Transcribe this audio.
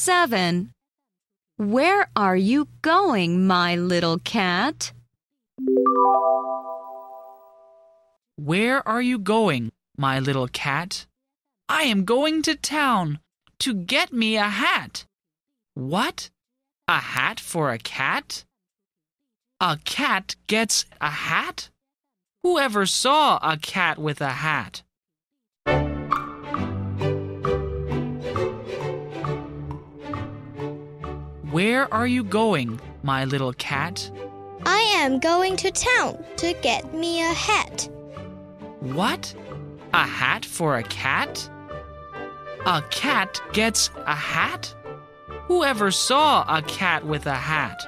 7. Where are you going, my little cat? Where are you going, my little cat? I am going to town to get me a hat. What? A hat for a cat? A cat gets a hat? Whoever saw a cat with a hat? Where are you going, my little cat? I am going to town to get me a hat. What? A hat for a cat? A cat gets a hat? Whoever saw a cat with a hat?